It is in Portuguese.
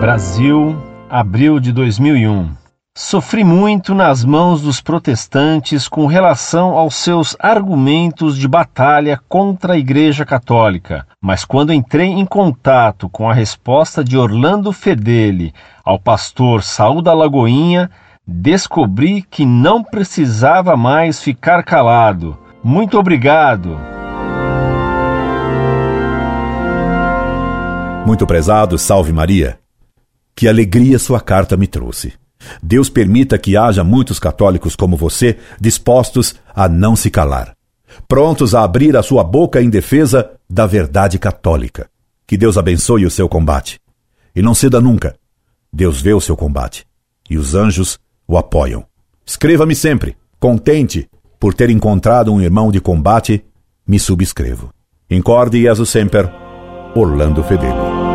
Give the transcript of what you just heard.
Brasil, abril de 2001. Sofri muito nas mãos dos protestantes com relação aos seus argumentos de batalha contra a Igreja Católica, mas quando entrei em contato com a resposta de Orlando Fedeli ao pastor Saúl da Lagoinha, descobri que não precisava mais ficar calado. Muito obrigado. Muito prezado, salve Maria. Que alegria sua carta me trouxe. Deus permita que haja muitos católicos como você dispostos a não se calar, prontos a abrir a sua boca em defesa da verdade católica. Que Deus abençoe o seu combate. E não ceda nunca. Deus vê o seu combate. E os anjos o apoiam. Escreva-me sempre. Contente por ter encontrado um irmão de combate, me subscrevo. Incorde Jesus Semper, Orlando Fedeli.